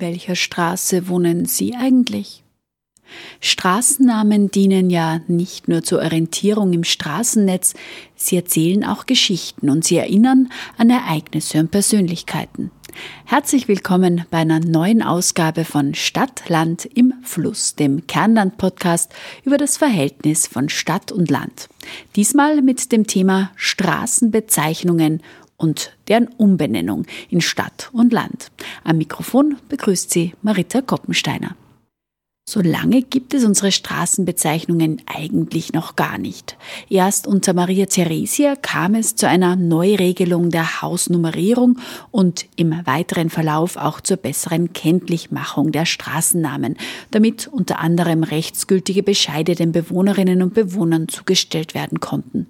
Welcher Straße wohnen Sie eigentlich? Straßennamen dienen ja nicht nur zur Orientierung im Straßennetz, sie erzählen auch Geschichten und sie erinnern an Ereignisse und Persönlichkeiten. Herzlich willkommen bei einer neuen Ausgabe von Stadt, Land im Fluss, dem Kernland-Podcast über das Verhältnis von Stadt und Land. Diesmal mit dem Thema Straßenbezeichnungen und deren Umbenennung in Stadt und Land. Am Mikrofon begrüßt sie Marita Koppensteiner. So lange gibt es unsere Straßenbezeichnungen eigentlich noch gar nicht. Erst unter Maria Theresia kam es zu einer Neuregelung der Hausnummerierung und im weiteren Verlauf auch zur besseren Kenntlichmachung der Straßennamen, damit unter anderem rechtsgültige Bescheide den Bewohnerinnen und Bewohnern zugestellt werden konnten.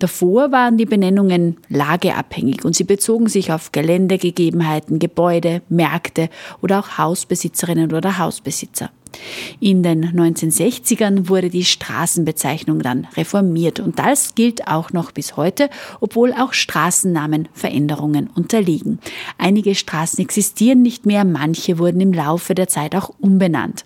Davor waren die Benennungen lageabhängig und sie bezogen sich auf Geländegegebenheiten, Gebäude, Märkte oder auch Hausbesitzerinnen oder Hausbesitzer. In den 1960ern wurde die Straßenbezeichnung dann reformiert und das gilt auch noch bis heute, obwohl auch Straßennamen Veränderungen unterliegen. Einige Straßen existieren nicht mehr, manche wurden im Laufe der Zeit auch umbenannt.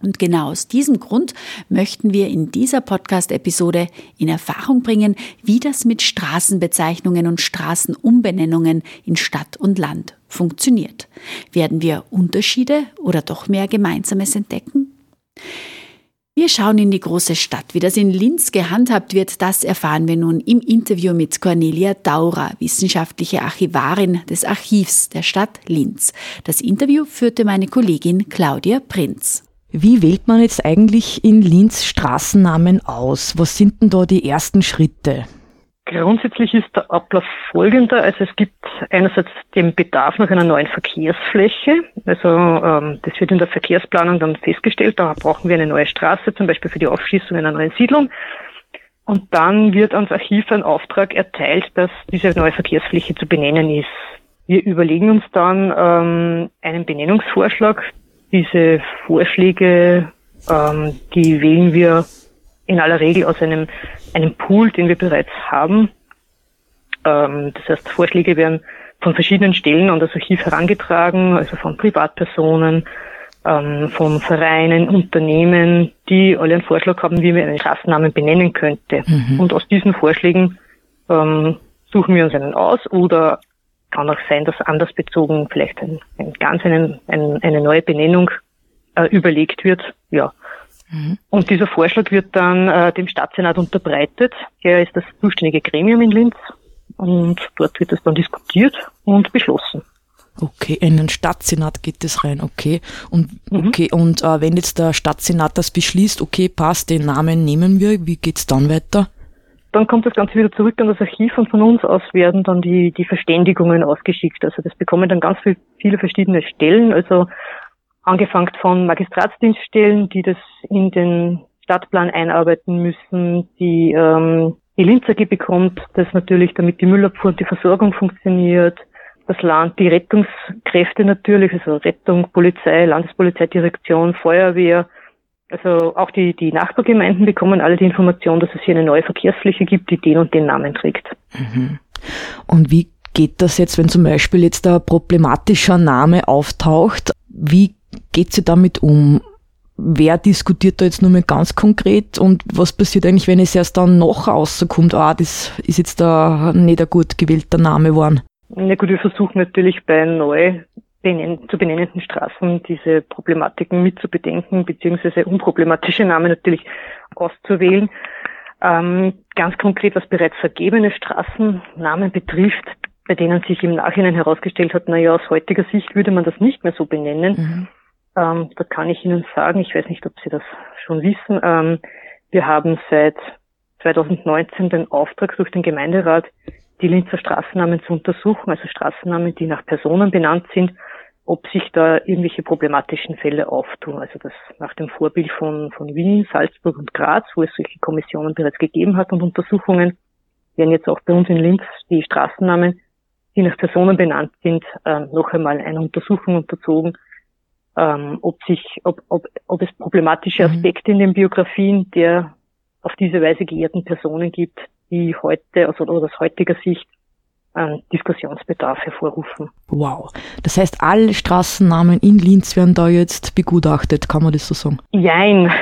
Und genau aus diesem Grund möchten wir in dieser Podcast-Episode in Erfahrung bringen, wie das mit Straßenbezeichnungen und Straßenumbenennungen in Stadt und Land funktioniert. Werden wir Unterschiede oder doch mehr Gemeinsames entdecken? Wir schauen in die große Stadt. Wie das in Linz gehandhabt wird, das erfahren wir nun im Interview mit Cornelia Daurer, wissenschaftliche Archivarin des Archivs der Stadt Linz. Das Interview führte meine Kollegin Claudia Prinz. Wie wählt man jetzt eigentlich in Linz Straßennamen aus? Was sind denn da die ersten Schritte? Grundsätzlich ist der Ablauf folgender. Also es gibt einerseits den Bedarf nach einer neuen Verkehrsfläche. Also ähm, das wird in der Verkehrsplanung dann festgestellt. Da brauchen wir eine neue Straße, zum Beispiel für die Aufschließung einer neuen Siedlung. Und dann wird ans Archiv ein Auftrag erteilt, dass diese neue Verkehrsfläche zu benennen ist. Wir überlegen uns dann ähm, einen Benennungsvorschlag, diese Vorschläge, ähm, die wählen wir in aller Regel aus einem, einem Pool, den wir bereits haben. Ähm, das heißt, Vorschläge werden von verschiedenen Stellen an das Archiv herangetragen, also von Privatpersonen, ähm, von Vereinen, Unternehmen, die alle einen Vorschlag haben, wie man einen Straßennamen benennen könnte. Mhm. Und aus diesen Vorschlägen ähm, suchen wir uns einen aus oder kann auch sein, dass anders bezogen vielleicht ein, ein ganz einen, ein, eine neue Benennung äh, überlegt wird. Ja. Mhm. Und dieser Vorschlag wird dann äh, dem Stadtsenat unterbreitet. Er ist das zuständige Gremium in Linz und dort wird es dann diskutiert und beschlossen. Okay, in den Stadtsenat geht es rein, okay. Und mhm. okay, und äh, wenn jetzt der Stadtsenat das beschließt, okay, passt, den Namen nehmen wir, wie geht's dann weiter? Dann kommt das Ganze wieder zurück an das Archiv und von uns aus werden dann die, die Verständigungen ausgeschickt. Also das bekommen dann ganz viel, viele verschiedene Stellen, also angefangen von Magistratsdienststellen, die das in den Stadtplan einarbeiten müssen, die ähm, die Linz AG bekommt das natürlich, damit die Müllabfuhr und die Versorgung funktioniert, das Land, die Rettungskräfte natürlich, also Rettung, Polizei, Landespolizeidirektion, Feuerwehr, also auch die, die Nachbargemeinden bekommen alle die Information, dass es hier eine neue Verkehrsfläche gibt, die den und den Namen trägt. Mhm. Und wie geht das jetzt, wenn zum Beispiel jetzt ein problematischer Name auftaucht? Wie geht sie damit um? Wer diskutiert da jetzt nur mal ganz konkret und was passiert eigentlich, wenn es erst dann noch rauskommt, ah, das ist jetzt da nicht ein gut gewählter Name geworden? Na gut, wir versuchen natürlich bei neu zu benennenden Straßen diese Problematiken mitzubedenken, beziehungsweise unproblematische Namen natürlich auszuwählen. Ähm, ganz konkret, was bereits vergebene Straßennamen betrifft, bei denen sich im Nachhinein herausgestellt hat, naja, aus heutiger Sicht würde man das nicht mehr so benennen. Mhm. Ähm, da kann ich Ihnen sagen, ich weiß nicht, ob Sie das schon wissen, ähm, wir haben seit 2019 den Auftrag durch den Gemeinderat, die Linzer Straßennamen zu untersuchen, also Straßennamen, die nach Personen benannt sind, ob sich da irgendwelche problematischen Fälle auftun. Also das nach dem Vorbild von, von Wien, Salzburg und Graz, wo es solche Kommissionen bereits gegeben hat und Untersuchungen, werden jetzt auch bei uns in Linz die Straßennamen, die nach Personen benannt sind, äh, noch einmal einer Untersuchung unterzogen, ähm, ob sich, ob, ob, ob es problematische mhm. Aspekte in den Biografien der auf diese Weise geehrten Personen gibt, die heute, also aus heutiger Sicht ähm, Diskussionsbedarf hervorrufen. Wow. Das heißt, alle Straßennamen in Linz werden da jetzt begutachtet, kann man das so sagen? Jein.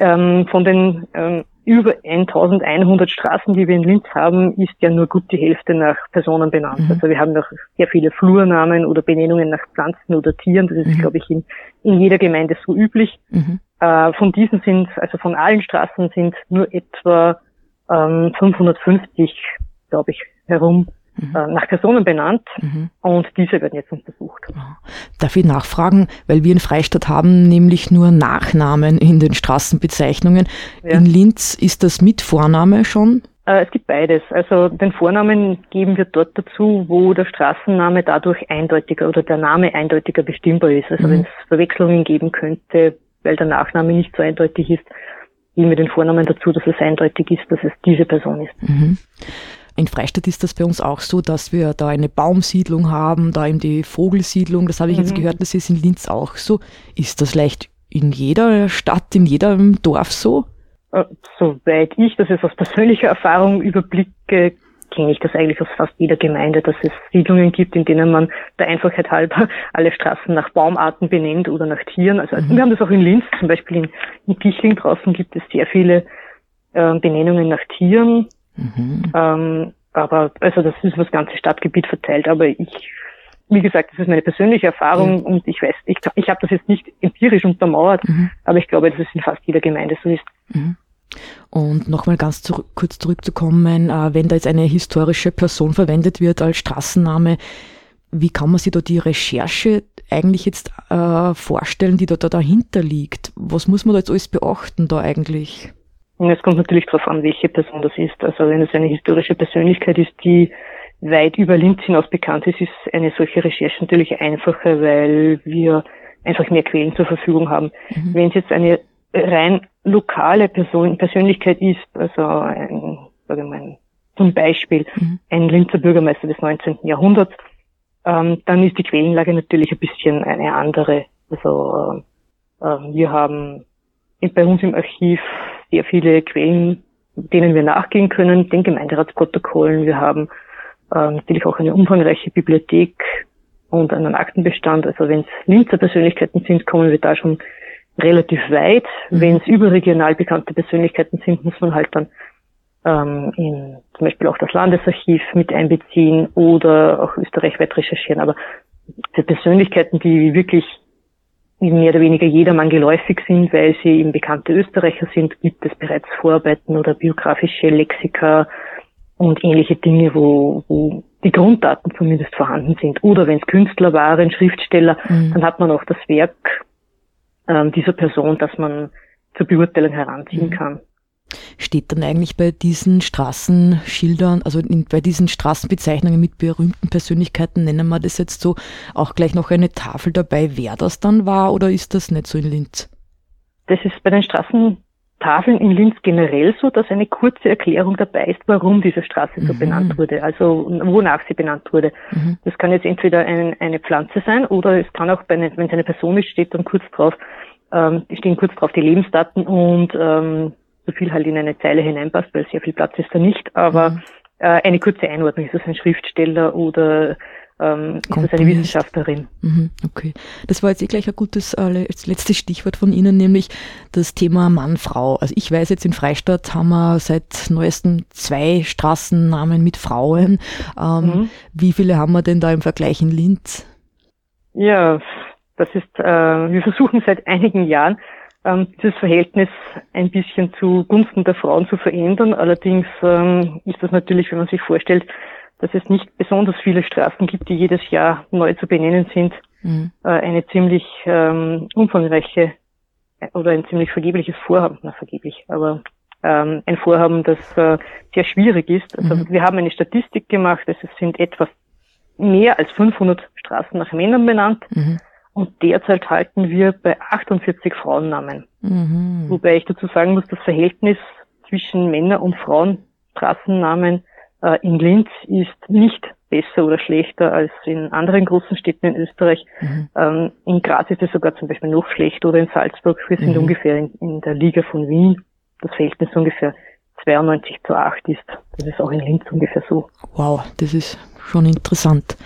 Ähm, von den ähm, über 1100 Straßen, die wir in Linz haben, ist ja nur gut die Hälfte nach Personen benannt. Mhm. Also wir haben noch sehr viele Flurnamen oder Benennungen nach Pflanzen oder Tieren. Das ist, mhm. glaube ich, in, in jeder Gemeinde so üblich. Mhm. Äh, von diesen sind, also von allen Straßen sind nur etwa ähm, 550, glaube ich, herum mhm. äh, nach Personen benannt mhm. und diese werden jetzt untersucht. Darf ich nachfragen, weil wir in Freistadt haben nämlich nur Nachnamen in den Straßenbezeichnungen. Ja. In Linz ist das mit Vorname schon? Äh, es gibt beides. Also den Vornamen geben wir dort dazu, wo der Straßenname dadurch eindeutiger oder der Name eindeutiger bestimmbar ist. Also mhm. wenn es Verwechslungen geben könnte, weil der Nachname nicht so eindeutig ist, geben wir den Vornamen dazu, dass es eindeutig ist, dass es diese Person ist. Mhm. In Freistadt ist das bei uns auch so, dass wir da eine Baumsiedlung haben, da eben die Vogelsiedlung. Das habe ich mhm. jetzt gehört, das ist in Linz auch so. Ist das vielleicht in jeder Stadt, in jedem Dorf so? Äh, soweit ich das jetzt aus persönlicher Erfahrung überblicke, kenne ich das eigentlich aus fast jeder Gemeinde, dass es Siedlungen gibt, in denen man der Einfachheit halber alle Straßen nach Baumarten benennt oder nach Tieren. Also mhm. wir haben das auch in Linz, zum Beispiel in, in Pichling draußen gibt es sehr viele äh, Benennungen nach Tieren. Mhm. Ähm, aber also das ist das ganze Stadtgebiet verteilt. Aber ich, wie gesagt, das ist meine persönliche Erfahrung mhm. und ich weiß, ich, ich habe das jetzt nicht empirisch untermauert, mhm. aber ich glaube, dass es in fast jeder Gemeinde so ist. Mhm. Und nochmal ganz zurück, kurz zurückzukommen, äh, wenn da jetzt eine historische Person verwendet wird als Straßenname, wie kann man sich da die Recherche eigentlich jetzt äh, vorstellen, die da, da dahinter liegt? Was muss man da jetzt alles beachten da eigentlich? Es kommt natürlich darauf an, welche Person das ist. Also wenn es eine historische Persönlichkeit ist, die weit über Linz hinaus bekannt ist, ist eine solche Recherche natürlich einfacher, weil wir einfach mehr Quellen zur Verfügung haben. Mhm. Wenn es jetzt eine rein lokale Person, Persönlichkeit ist, also ein, sagen wir mal, zum Beispiel mhm. ein Linzer Bürgermeister des 19. Jahrhunderts, ähm, dann ist die Quellenlage natürlich ein bisschen eine andere. Also äh, wir haben bei uns im Archiv sehr viele Quellen, denen wir nachgehen können, den Gemeinderatsprotokollen. Wir haben äh, natürlich auch eine umfangreiche Bibliothek und einen Aktenbestand. Also wenn es Linzer Persönlichkeiten sind, kommen wir da schon relativ weit. Mhm. Wenn es überregional bekannte Persönlichkeiten sind, muss man halt dann ähm, in zum Beispiel auch das Landesarchiv mit einbeziehen oder auch österreichweit recherchieren. Aber für Persönlichkeiten, die wirklich mehr oder weniger jedermann geläufig sind, weil sie eben bekannte Österreicher sind, gibt es bereits Vorarbeiten oder biografische Lexika und ähnliche Dinge, wo, wo die Grunddaten zumindest vorhanden sind. Oder wenn es Künstler waren, Schriftsteller, mhm. dann hat man auch das Werk ähm, dieser Person, das man zur Beurteilung heranziehen mhm. kann. Steht dann eigentlich bei diesen Straßenschildern, also in, bei diesen Straßenbezeichnungen mit berühmten Persönlichkeiten, nennen wir das jetzt so, auch gleich noch eine Tafel dabei, wer das dann war oder ist das nicht so in Linz? Das ist bei den Straßentafeln in Linz generell so, dass eine kurze Erklärung dabei ist, warum diese Straße so mhm. benannt wurde, also wonach sie benannt wurde. Mhm. Das kann jetzt entweder ein, eine Pflanze sein oder es kann auch, bei wenn es eine Person ist, steht dann kurz drauf, ähm, stehen kurz drauf die Lebensdaten und ähm, so viel halt in eine Zeile hineinpasst, weil sehr viel Platz ist da nicht, aber mhm. äh, eine kurze Einordnung, ist das ein Schriftsteller oder ähm, ist das eine Wissenschaftlerin? Mhm, okay. Das war jetzt eh gleich ein gutes äh, letztes Stichwort von Ihnen, nämlich das Thema Mann-Frau. Also ich weiß jetzt in Freistadt haben wir seit neuestem zwei Straßennamen mit Frauen. Ähm, mhm. Wie viele haben wir denn da im Vergleich in Linz? Ja, das ist, äh, wir versuchen seit einigen Jahren ähm, dieses Verhältnis ein bisschen zugunsten der Frauen zu verändern. Allerdings ähm, ist das natürlich, wenn man sich vorstellt, dass es nicht besonders viele Straßen gibt, die jedes Jahr neu zu benennen sind, mhm. äh, eine ziemlich ähm, umfangreiche äh, oder ein ziemlich vergebliches Vorhaben, na vergeblich, aber ähm, ein Vorhaben, das äh, sehr schwierig ist. Also mhm. wir haben eine Statistik gemacht, es sind etwas mehr als 500 Straßen nach Männern benannt. Mhm. Und derzeit halten wir bei 48 Frauennamen. Mhm. Wobei ich dazu sagen muss, das Verhältnis zwischen Männer- und Frauenstraßennamen in Linz ist nicht besser oder schlechter als in anderen großen Städten in Österreich. Mhm. Ähm, in Graz ist es sogar zum Beispiel noch schlechter oder in Salzburg. Wir sind mhm. ungefähr in, in, der Liga von Wien. Das Verhältnis ungefähr 92 zu 8 ist. Das ist auch in Linz ungefähr so. Wow, das ist schon interessant.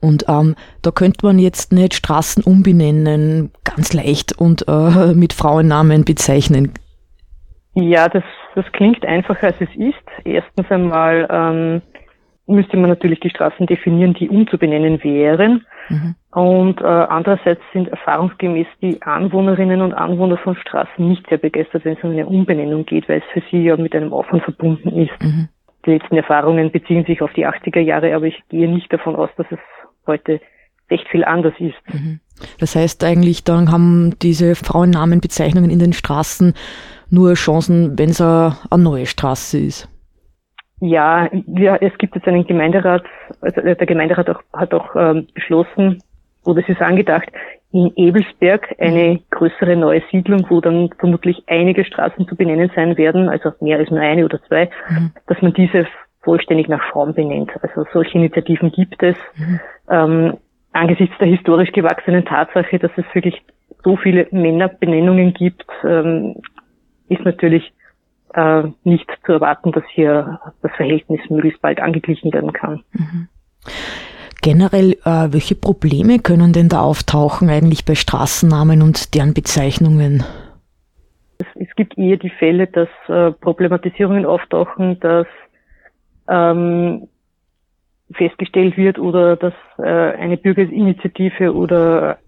Und ähm, da könnte man jetzt nicht Straßen umbenennen, ganz leicht und äh, mit Frauennamen bezeichnen. Ja, das, das klingt einfacher als es ist. Erstens einmal ähm, müsste man natürlich die Straßen definieren, die umzubenennen wären. Mhm. Und äh, andererseits sind erfahrungsgemäß die Anwohnerinnen und Anwohner von Straßen nicht sehr begeistert, wenn es um eine Umbenennung geht, weil es für sie ja mit einem Aufwand verbunden ist. Mhm. Die letzten Erfahrungen beziehen sich auf die 80er Jahre, aber ich gehe nicht davon aus, dass es heute recht viel anders ist. Mhm. Das heißt eigentlich, dann haben diese Frauennamenbezeichnungen in den Straßen nur Chancen, wenn es eine, eine neue Straße ist. Ja, ja, es gibt jetzt einen Gemeinderat, also der Gemeinderat auch, hat auch ähm, beschlossen, oder es ist angedacht, in Ebelsberg eine größere neue Siedlung, wo dann vermutlich einige Straßen zu benennen sein werden, also mehr als nur eine oder zwei, mhm. dass man diese vollständig nach Frauen benennt. Also solche Initiativen gibt es. Mhm. Ähm, angesichts der historisch gewachsenen Tatsache, dass es wirklich so viele Männerbenennungen gibt, ähm, ist natürlich äh, nicht zu erwarten, dass hier das Verhältnis möglichst bald angeglichen werden kann. Mhm. Generell, äh, welche Probleme können denn da auftauchen eigentlich bei Straßennamen und deren Bezeichnungen? Es, es gibt eher die Fälle, dass äh, Problematisierungen auftauchen, dass ähm, festgestellt wird oder dass äh, eine Bürgerinitiative oder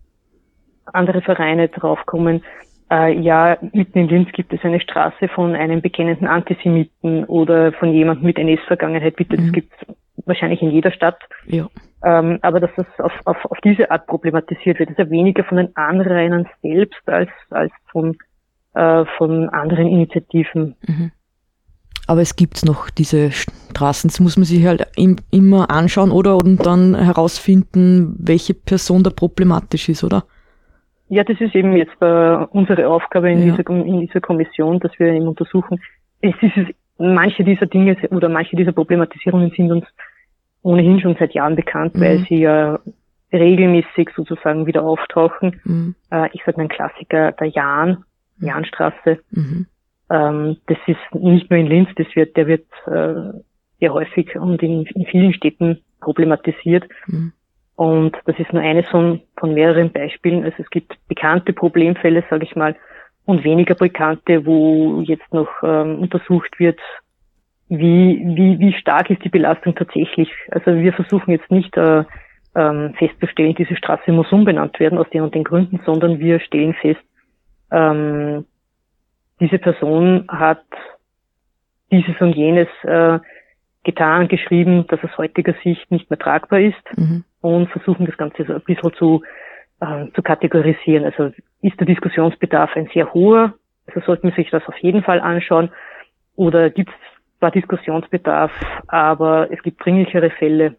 andere Vereine draufkommen, äh, ja, mitten in Linz gibt es eine Straße von einem bekennenden Antisemiten oder von jemandem mit NS-Vergangenheit. Bitte, mhm. das gibt es wahrscheinlich in jeder Stadt. Ja. Ähm, aber dass das auf, auf, auf diese Art problematisiert wird, ist ja weniger von den Anrainern selbst als, als von, äh, von anderen Initiativen. Mhm. Aber es gibt noch diese Straßen. Das muss man sich halt im, immer anschauen oder und dann herausfinden, welche Person da problematisch ist, oder? Ja, das ist eben jetzt äh, unsere Aufgabe in, ja. dieser, in dieser Kommission, dass wir eben untersuchen. Es ist, manche dieser Dinge oder manche dieser Problematisierungen sind uns ohnehin schon seit Jahren bekannt, mhm. weil sie ja regelmäßig sozusagen wieder auftauchen. Mhm. Äh, ich sage mal ein Klassiker, der Jahn, mhm. Jahnstraße. Mhm. Ähm, das ist nicht nur in Linz, das wird, der wird äh, sehr häufig und in, in vielen Städten problematisiert. Mhm. Und das ist nur eines von, von mehreren Beispielen. Also es gibt bekannte Problemfälle, sage ich mal, und weniger bekannte, wo jetzt noch ähm, untersucht wird, wie, wie, wie stark ist die Belastung tatsächlich. Also wir versuchen jetzt nicht äh, ähm, festzustellen, diese Straße muss umbenannt werden aus den und den Gründen, sondern wir stellen fest, ähm, diese Person hat dieses und jenes äh, getan, geschrieben, dass aus heutiger Sicht nicht mehr tragbar ist. Mhm und versuchen das Ganze so ein bisschen zu, äh, zu kategorisieren. Also ist der Diskussionsbedarf ein sehr hoher, also sollte man sich das auf jeden Fall anschauen, oder gibt es zwar Diskussionsbedarf, aber es gibt dringlichere Fälle.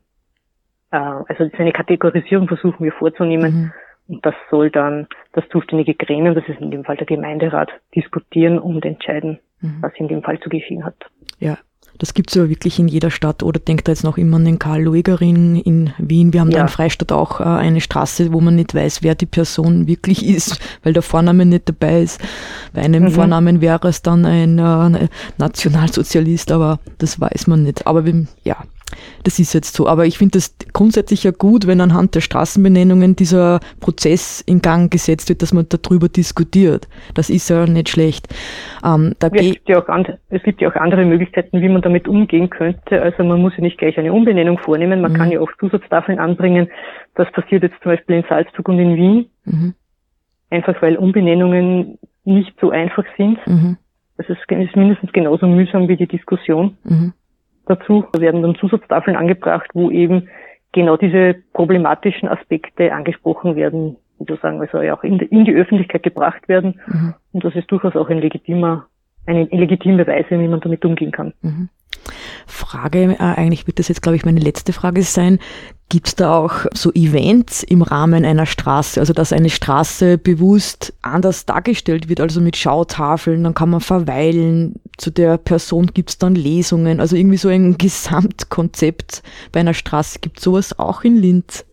Äh, also eine Kategorisierung versuchen wir vorzunehmen. Mhm. Und das soll dann das zuständige Gremium, das ist in dem Fall der Gemeinderat, diskutieren und entscheiden, mhm. was in dem Fall zu geschehen hat. Ja, das gibt's ja wirklich in jeder Stadt. Oder denkt da jetzt noch immer an den Karl Luegerin in Wien. Wir haben ja. da in Freistadt auch äh, eine Straße, wo man nicht weiß, wer die Person wirklich ist, weil der Vorname nicht dabei ist. Bei einem mhm. Vornamen wäre es dann ein äh, Nationalsozialist, aber das weiß man nicht. Aber wir, ja, das ist jetzt so. Aber ich finde das grundsätzlich ja gut, wenn anhand der Straßenbenennungen dieser Prozess in Gang gesetzt wird, dass man darüber diskutiert. Das ist ja nicht schlecht. Ähm, da es, gibt ja auch andere, es gibt ja auch andere Möglichkeiten, wie man damit umgehen könnte. Also man muss ja nicht gleich eine Umbenennung vornehmen. Man mhm. kann ja auch Zusatztafeln anbringen. Das passiert jetzt zum Beispiel in Salzburg und in Wien. Mhm. Einfach weil Umbenennungen nicht so einfach sind. Mhm. Das ist, ist mindestens genauso mühsam wie die Diskussion. Mhm dazu werden dann Zusatztafeln angebracht, wo eben genau diese problematischen Aspekte angesprochen werden, sozusagen, also ja auch in die, in die Öffentlichkeit gebracht werden. Mhm. Und das ist durchaus auch ein legitimer, eine illegitime Weise, wie man damit umgehen kann. Mhm. Frage, äh, eigentlich wird das jetzt, glaube ich, meine letzte Frage sein. Gibt es da auch so Events im Rahmen einer Straße, also dass eine Straße bewusst anders dargestellt wird, also mit Schautafeln, dann kann man verweilen, zu der Person gibt es dann Lesungen, also irgendwie so ein Gesamtkonzept bei einer Straße. Gibt sowas auch in Linz?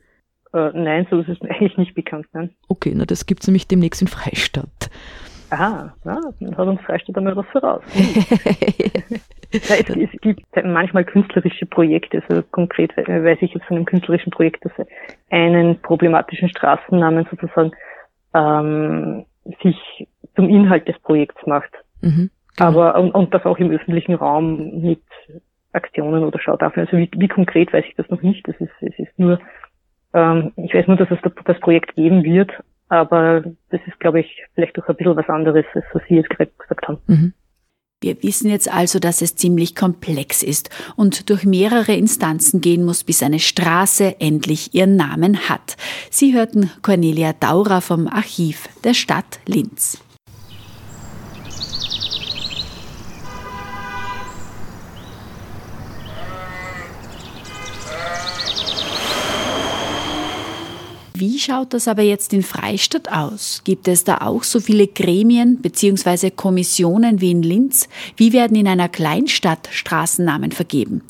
Äh, nein, so ist es eigentlich nicht bekannt. Nein. Okay, na das gibt es nämlich demnächst in Freistadt. Aha, ja, dann hat uns Freistadt einmal was voraus. Ja, es, es, gibt manchmal künstlerische Projekte, also konkret weiß ich jetzt von einem künstlerischen Projekt, dass einen problematischen Straßennamen sozusagen ähm, sich zum Inhalt des Projekts macht. Mhm, genau. Aber und, und das auch im öffentlichen Raum mit Aktionen oder Schautafeln. Also wie, wie konkret weiß ich das noch nicht. Das ist, es ist nur, ähm, ich weiß nur, dass es das Projekt geben wird, aber das ist, glaube ich, vielleicht auch ein bisschen was anderes, als was Sie jetzt gerade gesagt haben. Mhm. Wir wissen jetzt also, dass es ziemlich komplex ist und durch mehrere Instanzen gehen muss, bis eine Straße endlich ihren Namen hat. Sie hörten Cornelia Daurer vom Archiv der Stadt Linz. Wie schaut das aber jetzt in Freistadt aus? Gibt es da auch so viele Gremien bzw. Kommissionen wie in Linz? Wie werden in einer Kleinstadt Straßennamen vergeben?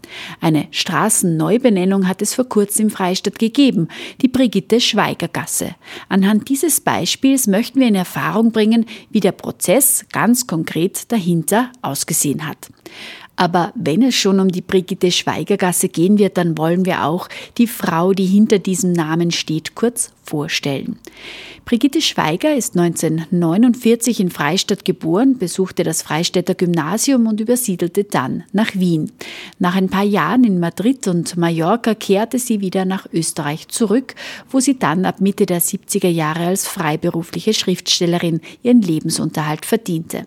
Eine Straßenneubenennung hat es vor kurzem in Freistadt gegeben, die Brigitte Schweiger Gasse. Anhand dieses Beispiels möchten wir in Erfahrung bringen, wie der Prozess ganz konkret dahinter ausgesehen hat. Aber wenn es schon um die Brigitte Schweigergasse gehen wird, dann wollen wir auch die Frau, die hinter diesem Namen steht, kurz vorstellen. Brigitte Schweiger ist 1949 in Freistadt geboren, besuchte das Freistädter Gymnasium und übersiedelte dann nach Wien. Nach ein paar Jahren in Madrid und Mallorca kehrte sie wieder nach Österreich zurück, wo sie dann ab Mitte der 70er Jahre als freiberufliche Schriftstellerin ihren Lebensunterhalt verdiente.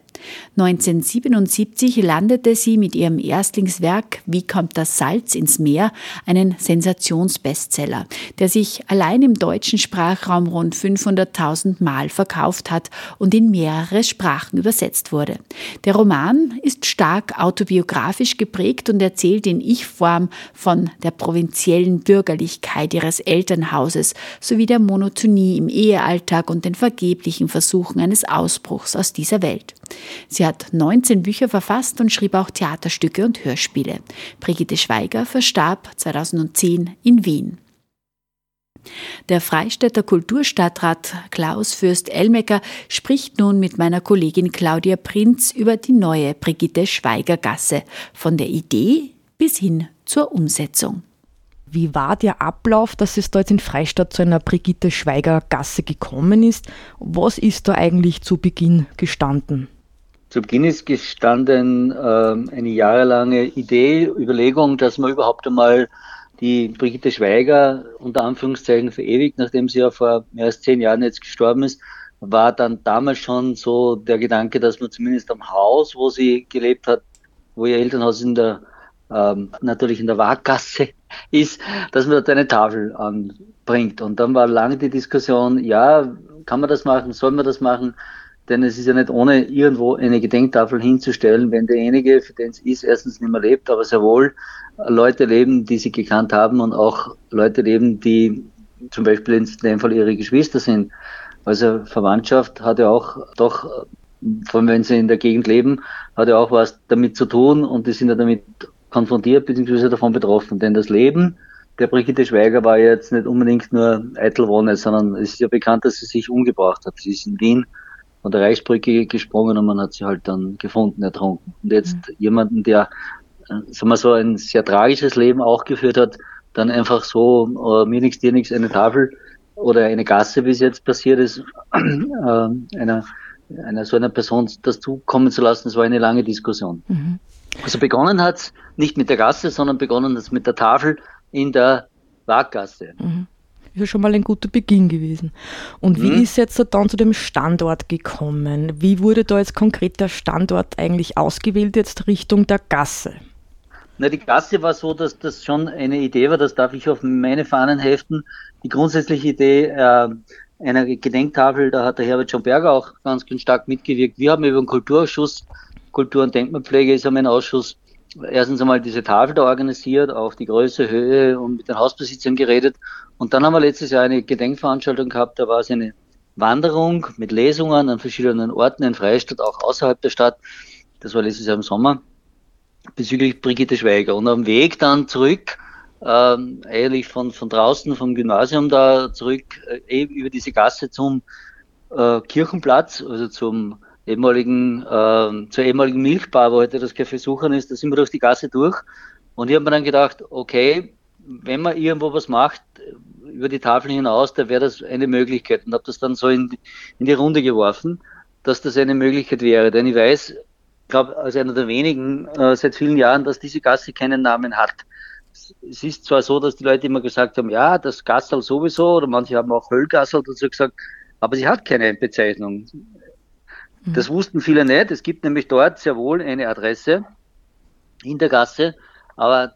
1977 landete sie mit ihrem Erstlingswerk Wie kommt das Salz ins Meer, einen Sensationsbestseller, der sich allein im deutschen Sprachraum rund 500.000 Mal verkauft hat und in mehrere Sprachen übersetzt wurde. Der Roman ist stark autobiografisch geprägt und erzählt in Ich-Form von der provinziellen Bürgerlichkeit ihres Elternhauses sowie der Monotonie im Ehealltag und den vergeblichen Versuchen eines Ausbruchs aus dieser Welt. Sie hat 19 Bücher verfasst und schrieb auch Theaterstücke und Hörspiele. Brigitte Schweiger verstarb 2010 in Wien. Der Freistädter Kulturstadtrat Klaus Fürst Elmecker spricht nun mit meiner Kollegin Claudia Prinz über die neue Brigitte Schweiger Gasse, von der Idee bis hin zur Umsetzung. Wie war der Ablauf, dass es jetzt in Freistadt zu einer Brigitte Schweiger Gasse gekommen ist? Was ist da eigentlich zu Beginn gestanden? Zu Beginn ist gestanden äh, eine jahrelange Idee, Überlegung, dass man überhaupt einmal die Brigitte Schweiger unter Anführungszeichen verewigt, nachdem sie ja vor mehr als zehn Jahren jetzt gestorben ist, war dann damals schon so der Gedanke, dass man zumindest am Haus, wo sie gelebt hat, wo ihr Elternhaus in der ähm, natürlich in der Waaggasse ist, dass man dort eine Tafel anbringt. Und dann war lange die Diskussion, ja, kann man das machen, soll man das machen? Denn es ist ja nicht ohne irgendwo eine Gedenktafel hinzustellen, wenn derjenige, für den es ist, erstens nicht mehr lebt, aber sehr wohl Leute leben, die sie gekannt haben und auch Leute leben, die zum Beispiel in dem Fall ihre Geschwister sind. Also Verwandtschaft hat ja auch doch, vor allem wenn sie in der Gegend leben, hat ja auch was damit zu tun und die sind ja damit konfrontiert bzw. davon betroffen. Denn das Leben der Brigitte Schweiger war jetzt nicht unbedingt nur Eitelwohne, sondern es ist ja bekannt, dass sie sich umgebracht hat. Sie ist in Wien von der Reichsbrücke gesprungen und man hat sie halt dann gefunden, ertrunken. Und jetzt mhm. jemanden, der, äh, sagen wir so, ein sehr tragisches Leben auch geführt hat, dann einfach so, äh, mir nichts, dir nichts, eine Tafel oder eine Gasse, wie es jetzt passiert ist, äh, einer, einer so einer Person dazu kommen zu lassen, das war eine lange Diskussion. Mhm. Also begonnen hat nicht mit der Gasse, sondern begonnen hat mit der Tafel in der Waaggasse. Mhm ja schon mal ein guter Beginn gewesen. Und wie mhm. ist jetzt dann zu dem Standort gekommen? Wie wurde da jetzt konkret der Standort eigentlich ausgewählt, jetzt Richtung der Gasse? Na, die Gasse war so, dass das schon eine Idee war, das darf ich auf meine Fahnen heften. Die grundsätzliche Idee äh, einer Gedenktafel, da hat der Herbert Schomberger auch ganz, ganz stark mitgewirkt. Wir haben über den Kulturausschuss Kultur- und Denkmalpflege ist ja mein Ausschuss erstens einmal diese Tafel da organisiert, auch die Größe, Höhe und mit den Hausbesitzern geredet. Und dann haben wir letztes Jahr eine Gedenkveranstaltung gehabt, da war es eine Wanderung mit Lesungen an verschiedenen Orten in Freistadt, auch außerhalb der Stadt. Das war letztes Jahr im Sommer, bezüglich Brigitte Schweiger. Und am Weg dann zurück, ähm, eigentlich von, von draußen vom Gymnasium da zurück, äh, eben über diese Gasse zum äh, Kirchenplatz, also zum ehemaligen, äh, zur ehemaligen Milchbar, wo heute das Café Suchern ist, da sind wir durch die Gasse durch. Und ich habe mir dann gedacht, okay, wenn man irgendwo was macht, über die Tafel hinaus, da wäre das eine Möglichkeit. Und habe das dann so in, in die Runde geworfen, dass das eine Möglichkeit wäre. Denn ich weiß, ich glaube, als einer der wenigen äh, seit vielen Jahren, dass diese Gasse keinen Namen hat. Es ist zwar so, dass die Leute immer gesagt haben, ja, das Gassel sowieso, oder manche haben auch Höllgassel dazu gesagt, aber sie hat keine Bezeichnung. Mhm. Das wussten viele nicht. Es gibt nämlich dort sehr wohl eine Adresse in der Gasse, aber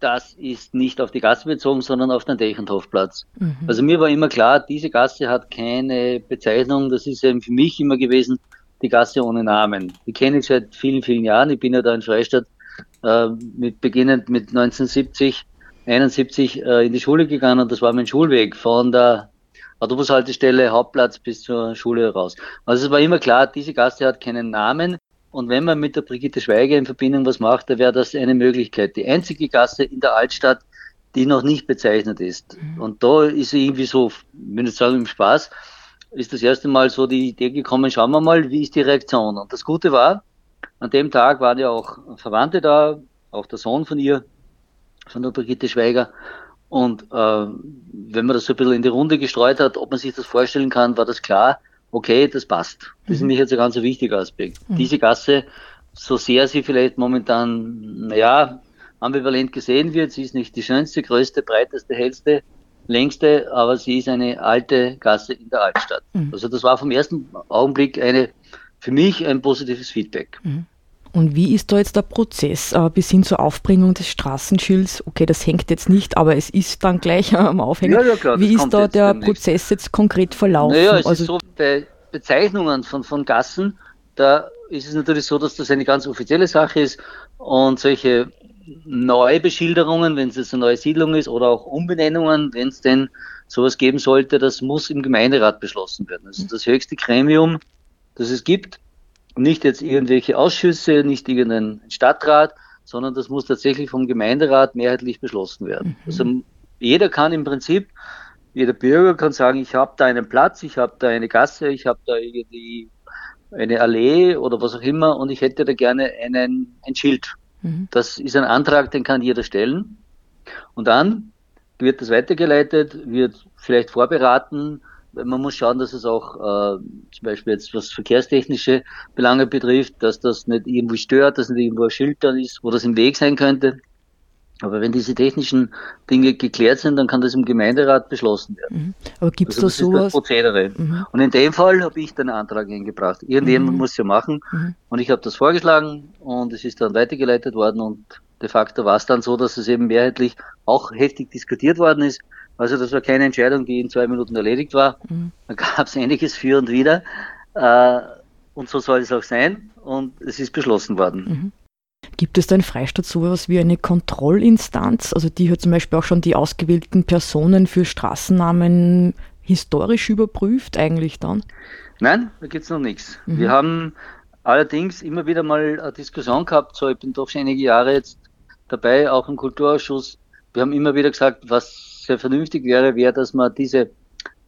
das ist nicht auf die Gasse bezogen, sondern auf den Dächenhofplatz. Mhm. Also mir war immer klar, diese Gasse hat keine Bezeichnung. Das ist eben für mich immer gewesen, die Gasse ohne Namen. Die kenne ich seit vielen, vielen Jahren. Ich bin ja da in Freistadt äh, mit beginnend mit 1970, 71 äh, in die Schule gegangen und das war mein Schulweg von der Autobushaltestelle, Hauptplatz bis zur Schule raus. Also es war immer klar, diese Gasse hat keinen Namen. Und wenn man mit der Brigitte Schweiger in Verbindung was macht, dann wäre das eine Möglichkeit. Die einzige Gasse in der Altstadt, die noch nicht bezeichnet ist. Mhm. Und da ist irgendwie so, wenn ich sagen im Spaß, ist das erste Mal so die Idee gekommen, schauen wir mal, wie ist die Reaktion. Und das Gute war, an dem Tag waren ja auch Verwandte da, auch der Sohn von ihr, von der Brigitte Schweiger. Und äh, wenn man das so ein bisschen in die Runde gestreut hat, ob man sich das vorstellen kann, war das klar, okay, das passt. Das mhm. ist nämlich jetzt ein ganz wichtiger Aspekt. Mhm. Diese Gasse, so sehr sie vielleicht momentan, naja, ambivalent gesehen wird, sie ist nicht die schönste, größte, breiteste, hellste, längste, aber sie ist eine alte Gasse in der Altstadt. Mhm. Also das war vom ersten Augenblick eine, für mich ein positives Feedback. Mhm. Und wie ist da jetzt der Prozess äh, bis hin zur Aufbringung des Straßenschilds? Okay, das hängt jetzt nicht, aber es ist dann gleich am Aufhängen. Ja, ja, klar, wie ist da der Prozess jetzt konkret verlaufen? Naja, es also, ist so, bei Bezeichnungen von, von Gassen, da ist es natürlich so, dass das eine ganz offizielle Sache ist und solche Neubeschilderungen, wenn es jetzt eine neue Siedlung ist oder auch Umbenennungen, wenn es denn sowas geben sollte, das muss im Gemeinderat beschlossen werden. Also das höchste Gremium, das es gibt, nicht jetzt irgendwelche Ausschüsse, nicht irgendein Stadtrat, sondern das muss tatsächlich vom Gemeinderat mehrheitlich beschlossen werden. Mhm. Also jeder kann im Prinzip, jeder Bürger kann sagen, ich habe da einen Platz, ich habe da eine Gasse, ich habe da irgendwie eine Allee oder was auch immer und ich hätte da gerne einen, ein Schild. Mhm. Das ist ein Antrag, den kann jeder stellen. Und dann wird das weitergeleitet, wird vielleicht vorberaten, man muss schauen, dass es auch äh, zum Beispiel jetzt was verkehrstechnische Belange betrifft, dass das nicht irgendwo stört, dass nicht irgendwo ein Schild da ist, wo das im Weg sein könnte. Aber wenn diese technischen Dinge geklärt sind, dann kann das im Gemeinderat beschlossen werden. Mhm. Aber gibt es also da sowas? Das Prozedere. Mhm. Und in dem Fall habe ich dann einen Antrag eingebracht. Irgendjemand mhm. muss ja machen. Mhm. Und ich habe das vorgeschlagen und es ist dann weitergeleitet worden und de facto war es dann so, dass es eben mehrheitlich auch heftig diskutiert worden ist. Also das war keine Entscheidung, die in zwei Minuten erledigt war. Mhm. Da gab es einiges für und wieder. Äh, und so soll es auch sein. Und es ist beschlossen worden. Mhm. Gibt es da in Freistadt sowas wie eine Kontrollinstanz, also die hat zum Beispiel auch schon die ausgewählten Personen für Straßennamen historisch überprüft eigentlich dann? Nein, da gibt es noch nichts. Mhm. Wir haben allerdings immer wieder mal eine Diskussion gehabt, so ich bin doch schon einige Jahre jetzt dabei, auch im Kulturausschuss. Wir haben immer wieder gesagt, was sehr vernünftig wäre, wäre, dass man diese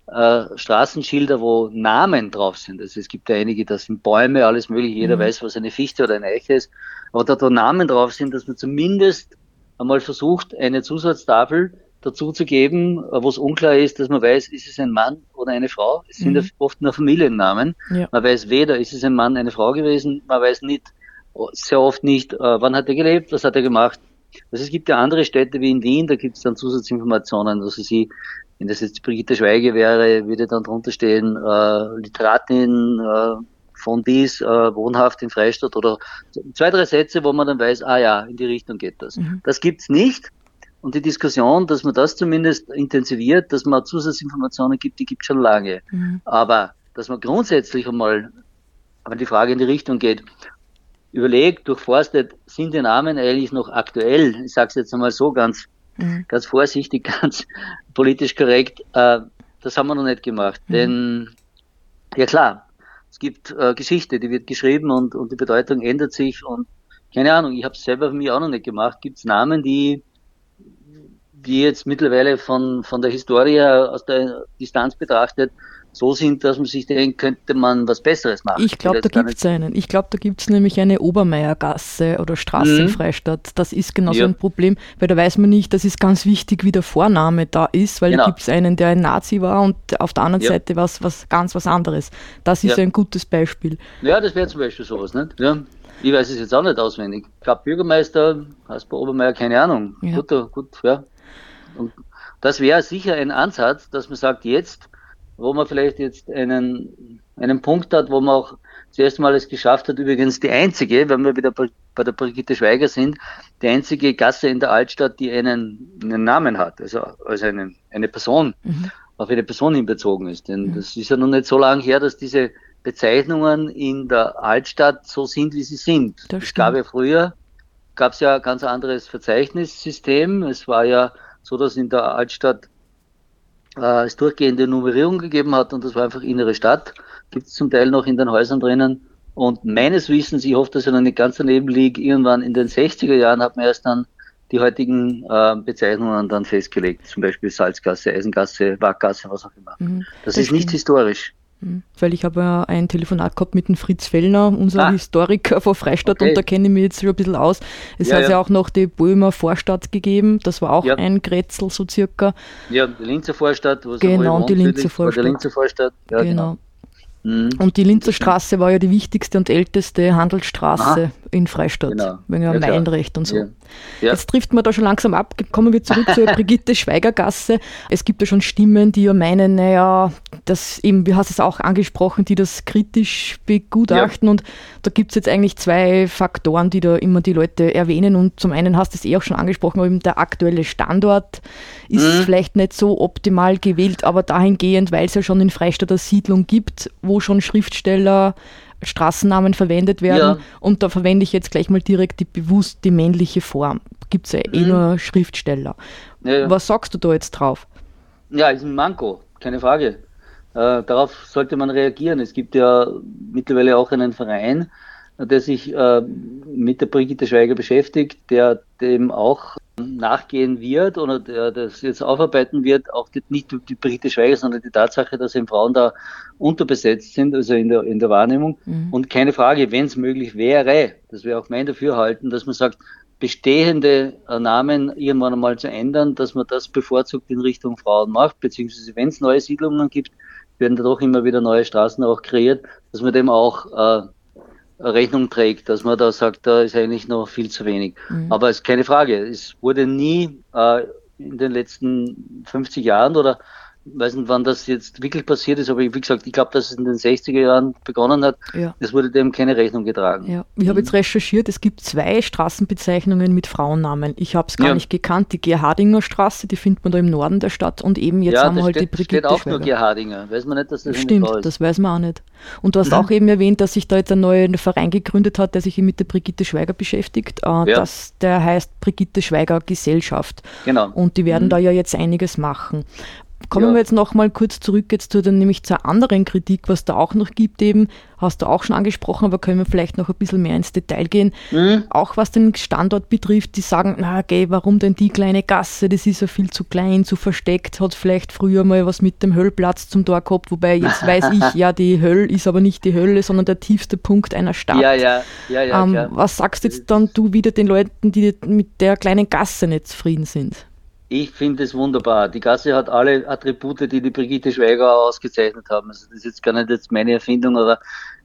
äh, Straßenschilder, wo Namen drauf sind, also es gibt ja einige, das sind Bäume, alles mögliche, jeder mhm. weiß, was eine Fichte oder eine Eiche ist, aber da, da Namen drauf sind, dass man zumindest einmal versucht, eine Zusatztafel dazu zu geben, wo es unklar ist, dass man weiß, ist es ein Mann oder eine Frau. Es sind mhm. oft nur Familiennamen. Ja. Man weiß weder, ist es ein Mann, eine Frau gewesen, man weiß nicht, sehr oft nicht, äh, wann hat er gelebt, was hat er gemacht, also es gibt ja andere Städte wie in Wien, da gibt es dann Zusatzinformationen, also sie, wenn das jetzt Brigitte Schweige wäre, würde dann drunter stehen, äh, Literatin äh, von dies, äh, wohnhaft in Freistadt oder zwei, drei Sätze, wo man dann weiß, ah ja, in die Richtung geht das. Mhm. Das gibt's nicht. Und die Diskussion, dass man das zumindest intensiviert, dass man Zusatzinformationen gibt, die gibt schon lange. Mhm. Aber dass man grundsätzlich einmal, wenn die Frage in die Richtung geht, überlegt, durchforstet, sind die Namen eigentlich noch aktuell? Ich sage es jetzt einmal so ganz, mhm. ganz vorsichtig, ganz politisch korrekt. Äh, das haben wir noch nicht gemacht. Mhm. Denn, ja klar, es gibt äh, Geschichte, die wird geschrieben und, und die Bedeutung ändert sich und keine Ahnung, ich habe es selber für mich auch noch nicht gemacht. Gibt es Namen, die, die jetzt mittlerweile von, von der Historie aus der Distanz betrachtet so sind, dass man sich denkt, könnte man was Besseres machen. Ich glaube, da gibt es einen. Ich glaube, da gibt es nämlich eine Obermeiergasse oder Straße mhm. in Freistadt. Das ist genauso ja. ein Problem, weil da weiß man nicht, das ist ganz wichtig, wie der Vorname da ist, weil genau. da gibt es einen, der ein Nazi war und auf der anderen ja. Seite was, was ganz was anderes. Das ist ja. ein gutes Beispiel. Ja, das wäre zum Beispiel sowas, nicht? Ja. Ich weiß es jetzt auch nicht auswendig. Ich glaube, Bürgermeister, bei Obermeier, keine Ahnung. Ja. Gut, gut, ja. Und das wäre sicher ein Ansatz, dass man sagt, jetzt wo man vielleicht jetzt einen, einen Punkt hat, wo man auch das erste Mal es geschafft hat, übrigens die einzige, wenn wir wieder bei der Brigitte Schweiger sind, die einzige Gasse in der Altstadt, die einen, einen Namen hat, also, also eine, eine Person, mhm. auf eine Person hinbezogen ist. Denn mhm. das ist ja noch nicht so lange her, dass diese Bezeichnungen in der Altstadt so sind, wie sie sind. Es gab ja früher, gab es ja ein ganz anderes Verzeichnissystem. Es war ja so, dass in der Altstadt äh, es durchgehende Nummerierung gegeben hat und das war einfach innere Stadt. Gibt es zum Teil noch in den Häusern drinnen. Und meines Wissens, ich hoffe, dass ich noch nicht ganz daneben liege, irgendwann in den 60er Jahren hat man erst dann die heutigen äh, Bezeichnungen dann festgelegt, zum Beispiel Salzgasse, Eisengasse, Wackgasse, was auch immer. Mhm, das, das, ist nicht historisch. Mhm. Weil ich habe ja ein Telefonat gehabt mit dem Fritz Fellner, unser ah. Historiker von Freistadt, okay. und da kenne ich mich jetzt schon ein bisschen aus. Es ja, hat ja. ja auch noch die Böhmer Vorstadt gegeben, das war auch ja. ein Grätzl so circa. Ja, die Linzer Vorstadt. Genau, und die Linzer Vorstadt. Linzer Vorstadt. Genau. genau. Mhm. Und die Linzer Straße war ja die wichtigste und älteste Handelsstraße Aha. in Freistadt, genau. wegen ja, Mainrecht und so. Ja. Ja. Jetzt trifft man da schon langsam ab. Kommen wir zurück zur Brigitte Schweigergasse. Es gibt ja schon Stimmen, die ja meinen, naja, das eben, wie hast es auch angesprochen, die das kritisch begutachten. Und da gibt es jetzt eigentlich zwei Faktoren, die da immer die Leute erwähnen. Und zum einen hast du es eh auch schon angesprochen, aber eben der aktuelle Standort ist mhm. vielleicht nicht so optimal gewählt, aber dahingehend, weil es ja schon in Freistadt eine Siedlung gibt, wo schon Schriftsteller Straßennamen verwendet werden. Ja. Und da verwende ich jetzt gleich mal direkt die bewusst die männliche Form. Gibt es ja eh mhm. nur Schriftsteller. Ja, ja. Was sagst du da jetzt drauf? Ja, ist ein Manko, keine Frage. Äh, darauf sollte man reagieren. Es gibt ja mittlerweile auch einen Verein, der sich äh, mit der Brigitte Schweiger beschäftigt, der dem auch nachgehen wird oder der das jetzt aufarbeiten wird, auch die, nicht die Brigitte Schweiger, sondern die Tatsache, dass eben Frauen da unterbesetzt sind, also in der, in der Wahrnehmung. Mhm. Und keine Frage, wenn es möglich wäre, das wäre auch mein Dafürhalten, dass man sagt, bestehende äh, Namen irgendwann einmal zu ändern, dass man das bevorzugt in Richtung Frauen macht, beziehungsweise wenn es neue Siedlungen gibt, werden da doch immer wieder neue Straßen auch kreiert, dass man dem auch äh, Rechnung trägt, dass man da sagt, da ist eigentlich noch viel zu wenig. Mhm. Aber es ist keine Frage, es wurde nie äh, in den letzten 50 Jahren oder weiß nicht, wann das jetzt wirklich passiert ist, aber wie gesagt, ich glaube, dass es in den 60er Jahren begonnen hat. Ja. Es wurde dem keine Rechnung getragen. Ja. Ich habe jetzt mhm. recherchiert, es gibt zwei Straßenbezeichnungen mit Frauennamen. Ich habe es gar ja. nicht gekannt. Die Gerhardinger Straße, die findet man da im Norden der Stadt und eben jetzt ja, haben wir halt steht, die Brigitte steht auch Schweiger. nur Gerhardinger. Weiß man nicht, dass das Stimmt, ist. das weiß man auch nicht. Und du hast mhm. auch eben erwähnt, dass sich da jetzt ein neuer Verein gegründet hat, der sich mit der Brigitte Schweiger beschäftigt. Äh, ja. das, der heißt Brigitte Schweiger Gesellschaft. Genau. Und die werden mhm. da ja jetzt einiges machen. Kommen ja. wir jetzt noch mal kurz zurück jetzt zu dann nämlich zur anderen Kritik, was da auch noch gibt eben, hast du auch schon angesprochen, aber können wir vielleicht noch ein bisschen mehr ins Detail gehen. Mhm. Auch was den Standort betrifft, die sagen, na okay, warum denn die kleine Gasse, das ist ja viel zu klein, zu versteckt, hat vielleicht früher mal was mit dem Höllplatz zum Tor gehabt, wobei jetzt weiß ich, ja, die Höll ist aber nicht die Hölle, sondern der tiefste Punkt einer Stadt. Ja, ja, ja, ja. Ähm, was sagst jetzt dann du wieder den Leuten, die mit der kleinen Gasse nicht zufrieden sind? Ich finde es wunderbar. Die Gasse hat alle Attribute, die die Brigitte Schweiger ausgezeichnet haben. Also das ist jetzt gar nicht jetzt meine Erfindung, aber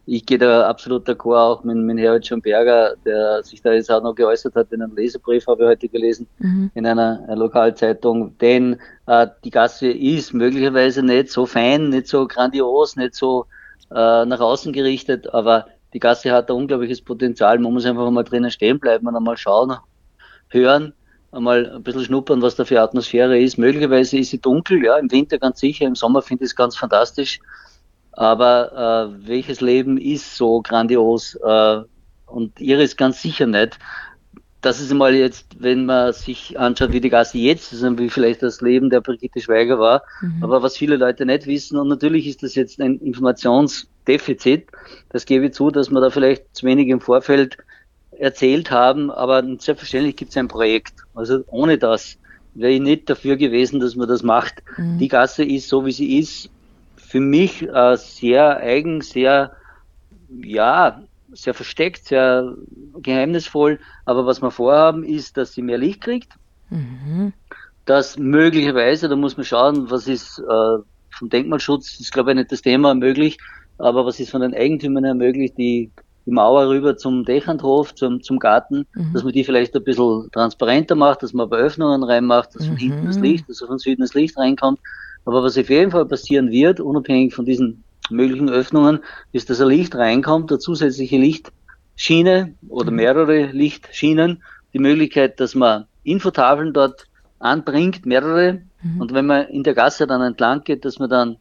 ich gehe da absolut d'accord auch mit, mit Herbert Schomberger, der sich da jetzt auch noch geäußert hat in einem Leserbrief, habe ich heute gelesen, mhm. in einer, einer Lokalzeitung. Denn äh, die Gasse ist möglicherweise nicht so fein, nicht so grandios, nicht so äh, nach außen gerichtet, aber die Gasse hat ein unglaubliches Potenzial. Man muss einfach mal drinnen stehen bleiben und einmal schauen, hören einmal ein bisschen schnuppern, was da für Atmosphäre ist. Möglicherweise ist sie dunkel, ja, im Winter ganz sicher, im Sommer finde ich es ganz fantastisch. Aber äh, welches Leben ist so grandios äh, und Iris ganz sicher nicht. Das ist mal jetzt, wenn man sich anschaut, wie die Gasse jetzt ist und wie vielleicht das Leben der Brigitte Schweiger war, mhm. aber was viele Leute nicht wissen und natürlich ist das jetzt ein Informationsdefizit, das gebe ich zu, dass man da vielleicht zu wenig im Vorfeld erzählt haben, aber selbstverständlich gibt es ein Projekt. Also ohne das wäre ich nicht dafür gewesen, dass man das macht. Mhm. Die Gasse ist so, wie sie ist, für mich äh, sehr eigen, sehr, ja, sehr versteckt, sehr geheimnisvoll. Aber was wir vorhaben, ist, dass sie mehr Licht kriegt. Mhm. Dass möglicherweise, da muss man schauen, was ist äh, vom Denkmalschutz, ist glaube ich nicht das Thema möglich, aber was ist von den Eigentümern her möglich, die die Mauer rüber zum Dächerndhof, zum, zum Garten, mhm. dass man die vielleicht ein bisschen transparenter macht, dass man aber Öffnungen reinmacht, dass von mhm. hinten das Licht, dass von Süden das Licht reinkommt. Aber was auf jeden Fall passieren wird, unabhängig von diesen möglichen Öffnungen, ist, dass ein Licht reinkommt, eine zusätzliche Lichtschiene oder mhm. mehrere Lichtschienen, die Möglichkeit, dass man Infotafeln dort anbringt, mehrere. Mhm. Und wenn man in der Gasse dann entlang geht, dass man dann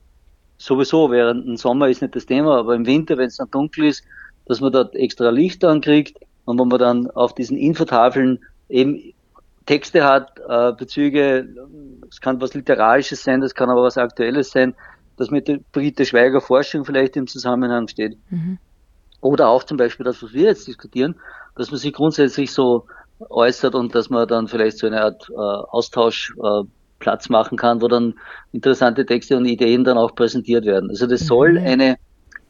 sowieso während dem Sommer ist nicht das Thema, aber im Winter, wenn es dann dunkel ist, dass man dort extra Licht ankriegt und wo man dann auf diesen Infotafeln eben Texte hat, äh, Bezüge, es kann was Literarisches sein, das kann aber was Aktuelles sein, das mit der Brigitte Schweiger Forschung vielleicht im Zusammenhang steht. Mhm. Oder auch zum Beispiel das, was wir jetzt diskutieren, dass man sich grundsätzlich so äußert und dass man dann vielleicht so eine Art äh, Austauschplatz äh, machen kann, wo dann interessante Texte und Ideen dann auch präsentiert werden. Also das mhm. soll eine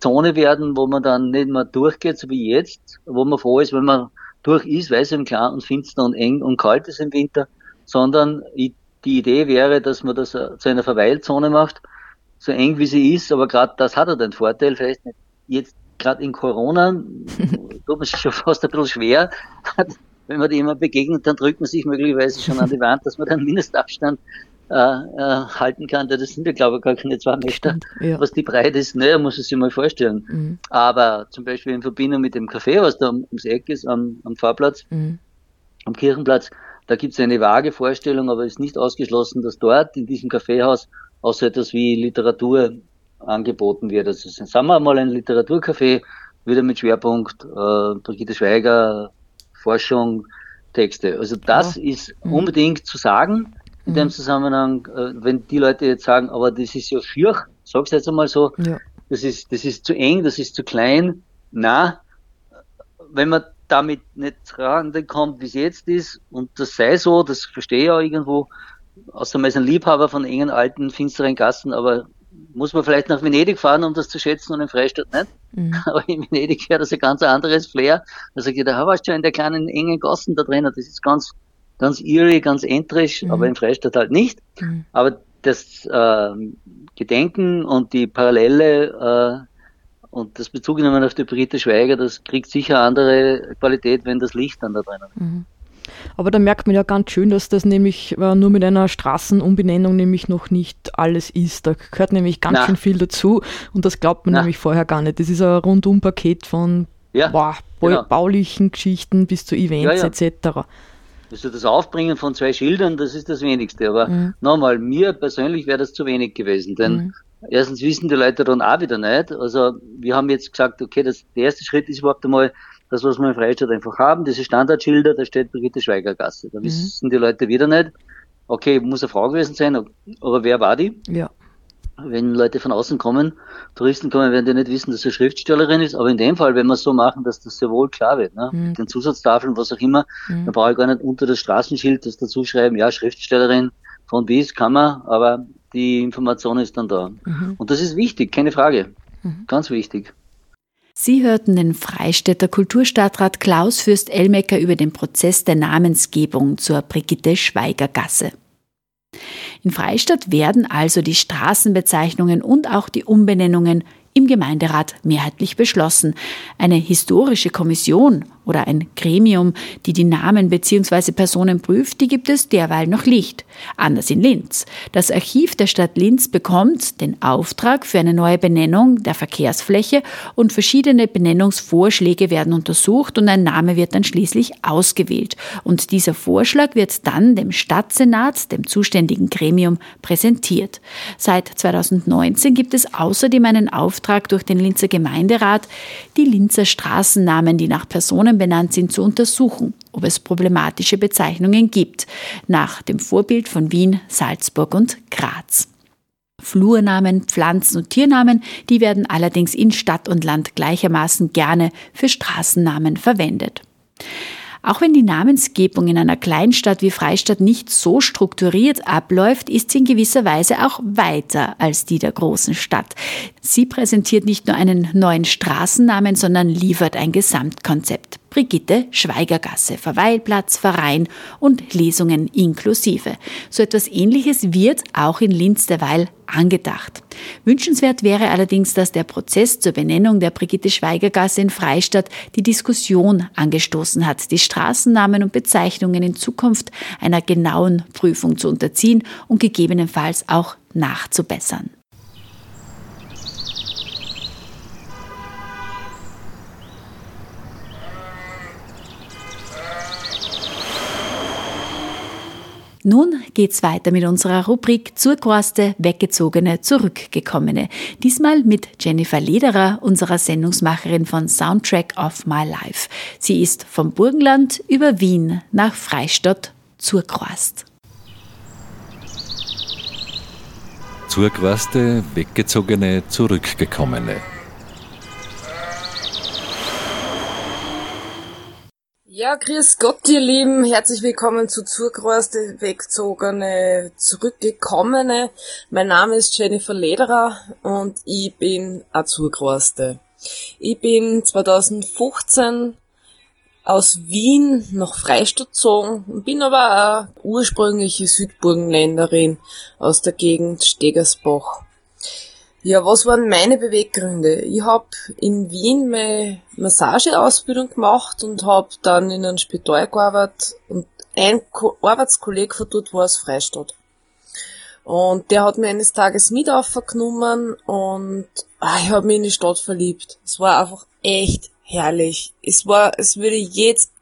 Zone werden, wo man dann nicht mehr durchgeht, so wie jetzt, wo man froh ist, wenn man durch ist, weil es im Klar und finster und eng und kalt ist im Winter, sondern die Idee wäre, dass man das äh, zu einer Verweilzone macht, so eng wie sie ist, aber gerade das hat er den Vorteil, vielleicht nicht jetzt gerade in Corona, tut man sich schon fast ein bisschen schwer, wenn man dem begegnet, dann drückt man sich möglicherweise schon an die Wand, dass man den Mindestabstand äh, äh, halten kann. Das sind ja, glaube ich, gar keine zwei Meter. Ja. Was die Breite ist, naja, muss man sich mal vorstellen. Mhm. Aber zum Beispiel in Verbindung mit dem Café, was da ums Eck ist, am, am Fahrplatz, mhm. am Kirchenplatz, da gibt es eine vage Vorstellung, aber es ist nicht ausgeschlossen, dass dort in diesem Kaffeehaus auch so etwas wie Literatur angeboten wird. Also sagen wir mal ein Literaturcafé, wieder mit Schwerpunkt äh, Brigitte Schweiger, Forschung, Texte. Also das ja. ist mhm. unbedingt zu sagen in dem mhm. Zusammenhang, äh, wenn die Leute jetzt sagen, aber das ist ja schier, sag's jetzt einmal so, ja. das ist, das ist zu eng, das ist zu klein. Na, wenn man damit nicht rankommt, wie es jetzt ist, und das sei so, das verstehe ich auch irgendwo, außer man ist ein Liebhaber von engen, alten, finsteren Gassen, aber muss man vielleicht nach Venedig fahren, um das zu schätzen und in Freistadt nicht. Mhm. Aber in Venedig wäre das ein ganz anderes Flair. Da sage ich, da warst du ja in der kleinen, engen Gassen da drin, das ist ganz, ganz eerie, ganz entrisch, mhm. aber in Freistadt halt nicht. Mhm. Aber das äh, Gedenken und die Parallele äh, und das Bezug genommen auf die Brigitte Schweiger, das kriegt sicher andere Qualität, wenn das Licht dann da drinnen ist. Mhm. Aber da merkt man ja ganz schön, dass das nämlich äh, nur mit einer Straßenumbenennung nämlich noch nicht alles ist. Da gehört nämlich ganz Na. schön viel dazu und das glaubt man Na. nämlich vorher gar nicht. Das ist ein Rundumpaket von ja, boah, genau. baulichen Geschichten bis zu Events ja, ja. etc. Also das Aufbringen von zwei Schildern, das ist das Wenigste. Aber mhm. nochmal, mir persönlich wäre das zu wenig gewesen. Denn mhm. erstens wissen die Leute dann auch wieder nicht. Also wir haben jetzt gesagt, okay, das, der erste Schritt ist überhaupt einmal das, was wir in Freistadt einfach haben, diese Standardschilder, da steht Brigitte Schweigergasse. Da mhm. wissen die Leute wieder nicht, okay, muss eine Frau gewesen sein, aber wer war die? Ja wenn Leute von außen kommen, Touristen kommen, werden die nicht wissen, dass sie Schriftstellerin ist. Aber in dem Fall, wenn wir es so machen, dass das sehr wohl klar wird, ne? Mhm. mit den Zusatztafeln, was auch immer, mhm. dann brauche ich gar nicht unter das Straßenschild das dazu schreiben, ja, Schriftstellerin von bis kann man, aber die Information ist dann da. Mhm. Und das ist wichtig, keine Frage. Mhm. Ganz wichtig. Sie hörten den Freistädter Kulturstadtrat Klaus Fürst-Elmecker über den Prozess der Namensgebung zur Brigitte Schweiger Gasse. In Freistadt werden also die Straßenbezeichnungen und auch die Umbenennungen im Gemeinderat mehrheitlich beschlossen. Eine historische Kommission oder ein Gremium, die die Namen bzw. Personen prüft, die gibt es derweil noch nicht. Anders in Linz. Das Archiv der Stadt Linz bekommt den Auftrag für eine neue Benennung der Verkehrsfläche und verschiedene Benennungsvorschläge werden untersucht und ein Name wird dann schließlich ausgewählt. Und dieser Vorschlag wird dann dem Stadtsenat, dem zuständigen Gremium, präsentiert. Seit 2019 gibt es außerdem einen Auftrag durch den Linzer Gemeinderat, die Linzer Straßennamen, die nach Personen benannt sind, zu untersuchen, ob es problematische Bezeichnungen gibt, nach dem Vorbild von Wien, Salzburg und Graz. Flurnamen, Pflanzen- und Tiernamen, die werden allerdings in Stadt und Land gleichermaßen gerne für Straßennamen verwendet. Auch wenn die Namensgebung in einer Kleinstadt wie Freistadt nicht so strukturiert abläuft, ist sie in gewisser Weise auch weiter als die der großen Stadt. Sie präsentiert nicht nur einen neuen Straßennamen, sondern liefert ein Gesamtkonzept. Brigitte Schweigergasse, Verweilplatz, Verein und Lesungen inklusive. So etwas ähnliches wird auch in Linz derweil angedacht. Wünschenswert wäre allerdings, dass der Prozess zur Benennung der Brigitte Schweigergasse in Freistadt die Diskussion angestoßen hat, die Straßennamen und Bezeichnungen in Zukunft einer genauen Prüfung zu unterziehen und gegebenenfalls auch nachzubessern. Nun geht's weiter mit unserer Rubrik Zurquaste, Weggezogene, Zurückgekommene. Diesmal mit Jennifer Lederer, unserer Sendungsmacherin von Soundtrack of My Life. Sie ist vom Burgenland über Wien nach Freistadt Zurquast. Zurquaste, Weggezogene, Zurückgekommene. Ja, grüß Gott, ihr Lieben. Herzlich willkommen zu Zurgroste, Wegzogene, Zurückgekommene. Mein Name ist Jennifer Lederer und ich bin eine Zurgroste. Ich bin 2015 aus Wien nach Freistadt gezogen und bin aber eine ursprüngliche Südburgenländerin aus der Gegend Stegersbach. Ja, was waren meine Beweggründe? Ich habe in Wien meine Massageausbildung gemacht und habe dann in einem Spital gearbeitet und ein Ko Arbeitskollege von dort war aus Freistadt. Und der hat mir eines Tages mit aufgenommen und ah, ich habe mich in die Stadt verliebt. Es war einfach echt herrlich. Es war, es würde jetzt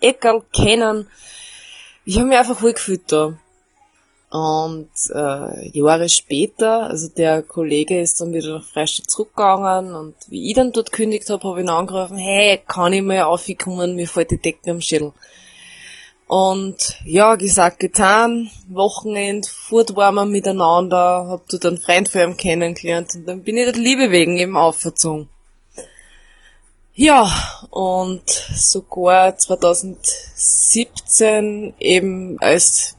Eckerl kennen. Ich habe mich einfach wohl gefühlt da. Und äh, Jahre später, also der Kollege ist dann wieder nach Freistadt zurückgegangen und wie ich dann dort kündigt habe, habe ich ihn angerufen, hey, kann ich mal aufkommen, mir fällt die Decke am Schädel. Und ja, gesagt, getan, Wochenend, fort waren wir miteinander, hab dort einen Freund von ihm kennengelernt und dann bin ich der Liebe wegen eben aufgezogen. Ja, und sogar 2017 eben als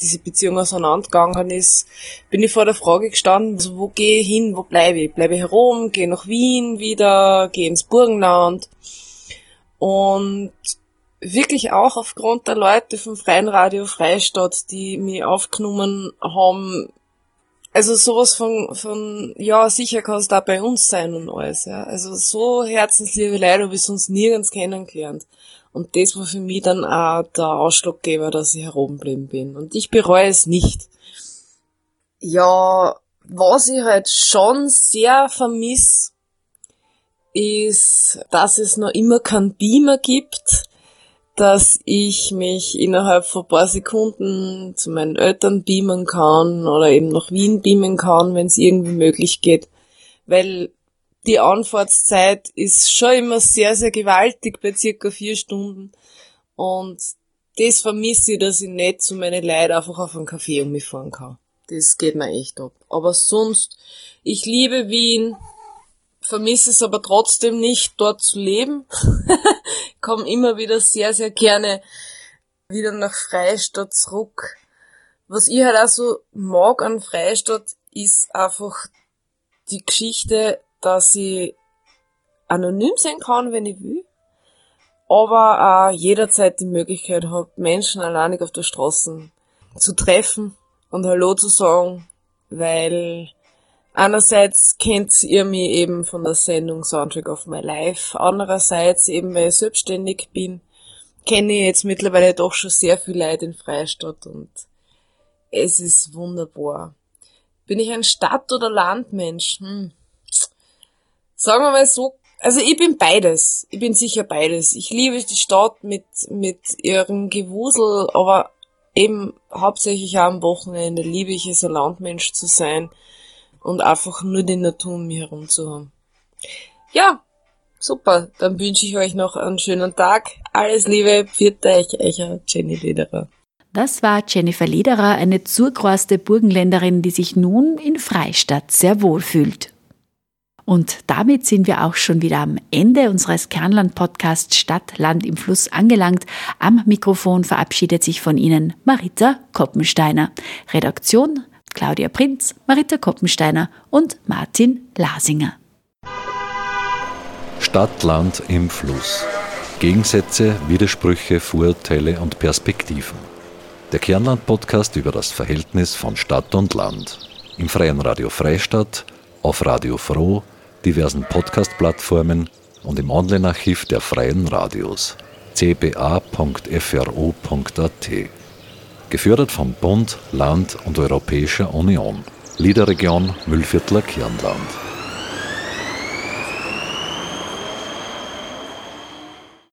diese Beziehung auseinandergegangen ist, bin ich vor der Frage gestanden, also wo gehe ich hin, wo bleibe ich? Bleibe ich herum, gehe nach Wien wieder, gehe ins Burgenland. Und wirklich auch aufgrund der Leute vom Freien Radio Freistadt, die mich aufgenommen haben, also sowas von, von, ja, sicher kann es da bei uns sein und alles, ja. Also so herzensliebe Leute habe ich sonst nirgends kennengelernt. Und das war für mich dann auch der Ausschlaggeber, dass ich herumgeblieben bin. Und ich bereue es nicht. Ja, was ich halt schon sehr vermiss, ist, dass es noch immer keinen Beamer gibt, dass ich mich innerhalb von paar Sekunden zu meinen Eltern beamen kann oder eben nach Wien beamen kann, wenn es irgendwie möglich geht. Weil die Anfahrtszeit ist schon immer sehr, sehr gewaltig bei circa vier Stunden. Und das vermisse ich, dass ich nicht zu meinen Leuten einfach auf einen Kaffee um mich fahren kann. Das geht mir echt ab. Aber sonst, ich liebe Wien, vermisse es aber trotzdem nicht, dort zu leben. Komme immer wieder sehr, sehr gerne wieder nach Freistadt zurück. Was ich halt auch so mag an Freistadt, ist einfach die Geschichte dass ich anonym sein kann, wenn ich will, aber auch jederzeit die Möglichkeit habe, Menschen alleinig auf der Straße zu treffen und Hallo zu sagen, weil Einerseits kennt ihr mich eben von der Sendung Soundtrack of My Life. Andererseits eben, weil ich selbstständig bin, kenne ich jetzt mittlerweile doch schon sehr viel Leute in Freistadt und es ist wunderbar. Bin ich ein Stadt- oder Landmensch? Hm. Sagen wir mal so, also ich bin beides. Ich bin sicher beides. Ich liebe die Stadt mit, mit ihrem Gewusel, aber eben hauptsächlich auch am Wochenende liebe ich es, ein Landmensch zu sein und einfach nur die Natur um mich herum zu haben. Ja, super. Dann wünsche ich euch noch einen schönen Tag. Alles Liebe. Viert euch, euer Jenny Lederer. Das war Jennifer Lederer, eine zurgroste Burgenländerin, die sich nun in Freistadt sehr wohl fühlt. Und damit sind wir auch schon wieder am Ende unseres Kernland-Podcasts Stadt, Land im Fluss angelangt. Am Mikrofon verabschiedet sich von Ihnen Marita Koppensteiner. Redaktion Claudia Prinz, Marita Koppensteiner und Martin Lasinger. Stadt, Land im Fluss. Gegensätze, Widersprüche, Vorurteile und Perspektiven. Der Kernland-Podcast über das Verhältnis von Stadt und Land. Im Freien Radio Freistadt, auf Radio Froh, diversen Podcast-Plattformen und im Online-Archiv der Freien Radios cba.fro.at. Gefördert vom Bund, Land und Europäischer Union. Liederregion Müllviertler Kirnland.